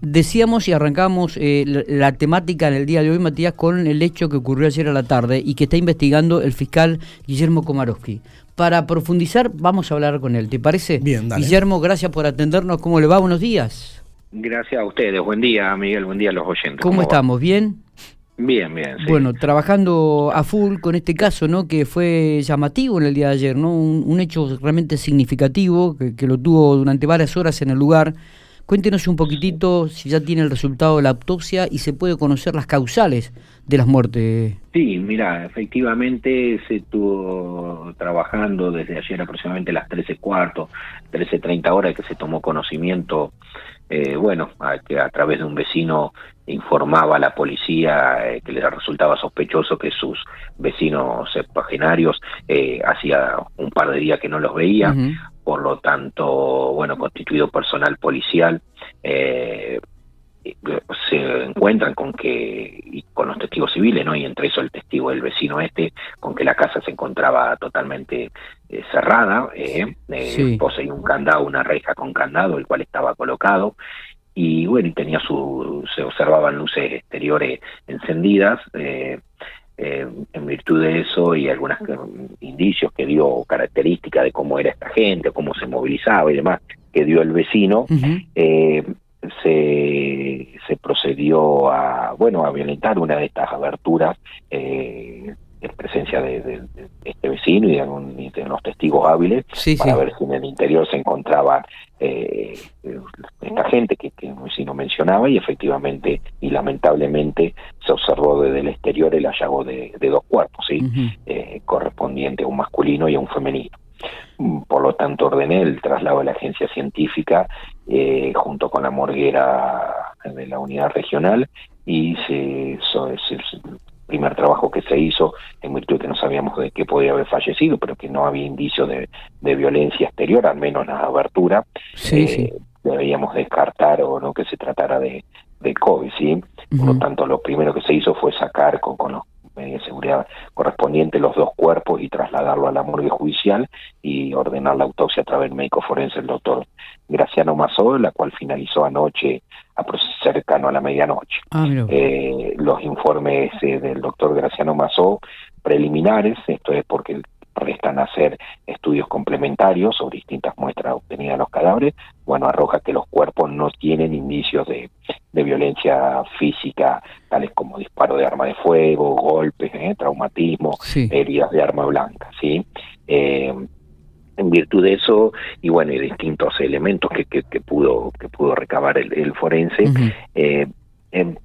Decíamos y arrancamos eh, la, temática en el día de hoy, Matías, con el hecho que ocurrió ayer a la tarde y que está investigando el fiscal Guillermo Komarowski. Para profundizar, vamos a hablar con él, ¿te parece? Bien, dale. Guillermo, gracias por atendernos. ¿Cómo le va? Buenos días. Gracias a ustedes. Buen día, Miguel. Buen día a los oyentes. ¿Cómo, estamos? ¿Bien? Bien, bien. Bueno, trabajando a full con este caso, ¿no? Que fue llamativo en el día de ayer, ¿no? Un, hecho realmente significativo que, que, lo tuvo durante varias horas en el lugar. Cuéntenos un poquitito si ya tiene el resultado de la autopsia y se puede conocer las causales de las muertes. Sí, mira, efectivamente se estuvo trabajando desde ayer aproximadamente las 13 cuarto, 13.30 horas que se tomó conocimiento, eh, bueno, a, que a través de un vecino informaba a la policía eh, que le resultaba sospechoso que sus vecinos septuagenarios eh, hacía un par de días que no los veía por lo tanto, bueno, constituido personal policial, eh, se encuentran con que, y con los testigos civiles, ¿no? Y entre eso el testigo del vecino este, con que la casa se encontraba totalmente eh, cerrada, eh, eh poseía un candado, una reja con candado, el cual estaba colocado, y bueno, y tenía su, se observaban luces exteriores encendidas, eh, eh, en virtud de eso y algunos indicios que dio características de cómo era esta gente, cómo se movilizaba y demás, que dio el vecino, eh, se, se procedió a, bueno, a violentar una de estas aberturas eh, en presencia de, este vecino y de, algún, de los testigos hábiles para ver si en el interior se encontraba eh, esta gente que, que el vecino mencionaba y efectivamente y lamentablemente se observó desde el exterior el hallazgo de, dos cuerpos, ¿sí? Eh, correspondiente a un masculino y a un femenino. Por lo tanto, ordené el traslado de la agencia científica eh, junto con la morguera de la unidad regional y se, se, primer trabajo que se hizo en virtud de que no sabíamos de qué podía haber fallecido, pero que no había indicios de, violencia exterior, al menos en la abertura, eh, debíamos descartar o no que se tratara de, de COVID, ¿sí? Por lo tanto, lo primero que se hizo fue sacar con, con los medios de seguridad correspondientes los dos cuerpos y trasladarlo a la morgue judicial y ordenar la autopsia a través del médico forense, el doctor Graciano Mazó, la cual finalizó anoche cercano a la medianoche. Ah, eh, los informes eh, del doctor Graciano Mazó preliminares, esto es porque restan hacer estudios complementarios sobre distintas muestras obtenidas de los cadáveres, bueno, arroja que los cuerpos no tienen indicios de, violencia física, tales como disparo de arma de fuego, golpes, eh, traumatismo, heridas de arma blanca, ¿sí? Eh, en virtud de eso y bueno y distintos elementos que, que, pudo que pudo recabar el, forense eh,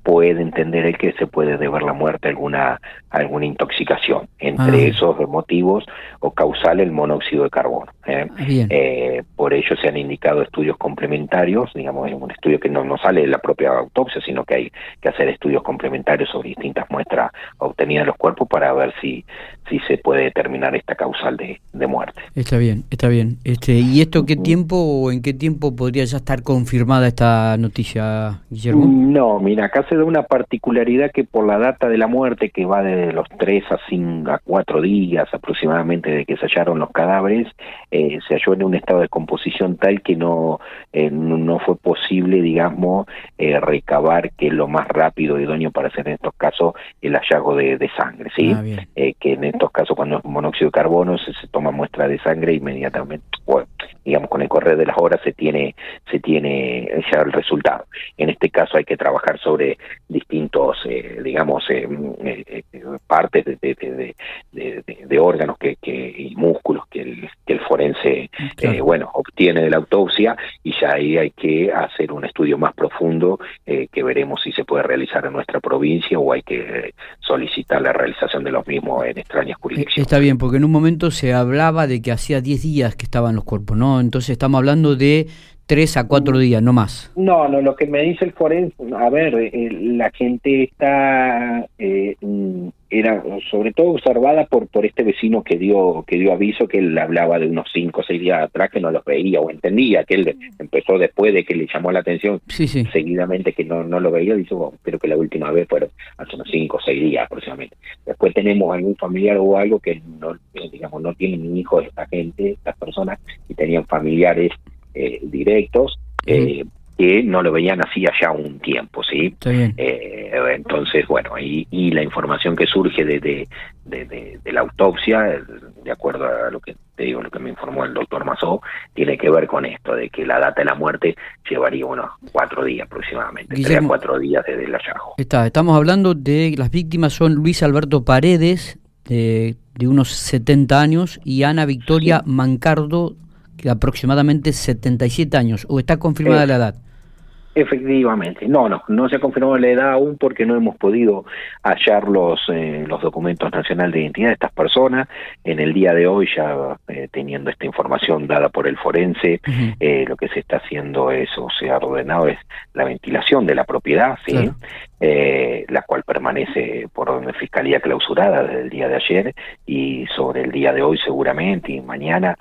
puede entender el que se puede deber la muerte a alguna alguna intoxicación entre ah. esos motivos o causal el monóxido de carbono ¿eh? Eh, por ello se han indicado estudios complementarios digamos en un estudio que no, no sale de la propia autopsia sino que hay que hacer estudios complementarios sobre distintas muestras obtenidas de los cuerpos para ver si si se puede determinar esta causal de, de muerte. Está bien está bien. Este y esto qué tiempo o en qué tiempo podría ya estar confirmada esta noticia Guillermo no mira acá se da una particularidad que por la data de la muerte que va de de los tres a, cinco, a cuatro días aproximadamente de que se hallaron los cadáveres, eh, se halló en un estado de composición tal que no, eh, no fue posible, digamos, eh, recabar que lo más rápido y idóneo para hacer en estos casos el hallazgo de, sangre, ¿sí? Ah, que en estos casos cuando es monóxido de carbono se, se toma muestra de sangre inmediatamente, digamos, con el correr de las horas se tiene, se tiene ya el resultado. En este caso hay que trabajar sobre distintos, digamos, partes de, de, de, de órganos que, que, y músculos que el, que el forense eh, bueno obtiene de la autopsia y ya ahí hay que hacer un estudio más profundo eh, que veremos si se puede realizar en nuestra provincia o hay que solicitar la realización de los mismos en extrañas eh, jurisdicciones. Está bien, porque en un momento se hablaba de que hacía 10 días que estaban los cuerpos, ¿no? Entonces estamos hablando de tres a cuatro días, no más. No, no, lo que me dice el forense, a ver, la gente está eh, mm, era sobre todo observada por por este vecino que dio que dio aviso que él hablaba de unos cinco o seis días atrás que no los veía o entendía que él empezó después de que le llamó la atención seguidamente que no no lo veía dice bueno, creo que la última vez fueron hace unos cinco o seis días aproximadamente después tenemos algún familiar o algo que no digamos no tienen hijos esta gente estas personas y tenían familiares eh, directos eh, que no lo veían así allá un tiempo, ¿sí? Eh, entonces, bueno, y, y, la información que surge de, de, de, la autopsia, de acuerdo a lo que te digo, lo que me informó el doctor Mazó, tiene que ver con esto, de que la data de la muerte llevaría unos cuatro días aproximadamente, tres cuatro días desde el hallazgo. Está, estamos hablando de las víctimas son Luis Alberto Paredes, de, de unos 70 años, y Ana Victoria Mancardo, de aproximadamente 77 años, o está confirmada la edad. Efectivamente, no, no, no se ha confirmado la edad aún porque no hemos podido hallar los, eh, los documentos nacionales de identidad de estas personas. En el día de hoy, ya eh, teniendo esta información dada por el forense, eh, lo que se está haciendo es, o se ha ordenado, es la ventilación de la propiedad, ¿sí? la cual permanece por fiscalía clausurada desde el día de ayer y sobre el día de hoy seguramente y mañana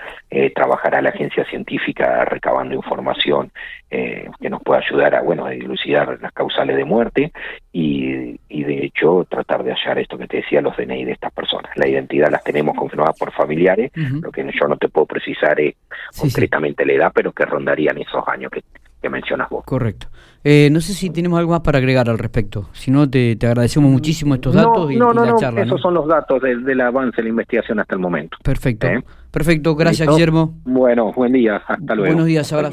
trabajará la agencia científica recabando información que nos pueda ayudar a, bueno, a dilucidar las causales de muerte y, de hecho tratar de hallar esto que te decía, los DNI de estas personas. La identidad las tenemos confirmadas por familiares, lo que yo no te puedo precisar es concretamente la edad, pero que rondarían esos años que, mencionas vos. Correcto. Eh, no sé si tenemos algo más para agregar al respecto. Si no, te, agradecemos muchísimo estos datos y, no, la charla. Esos son los datos del, avance de la investigación hasta el momento. Perfecto. ¿Eh? Perfecto. Gracias, Guillermo. Bueno, buen día. Hasta luego. Buenos días. Abrazo.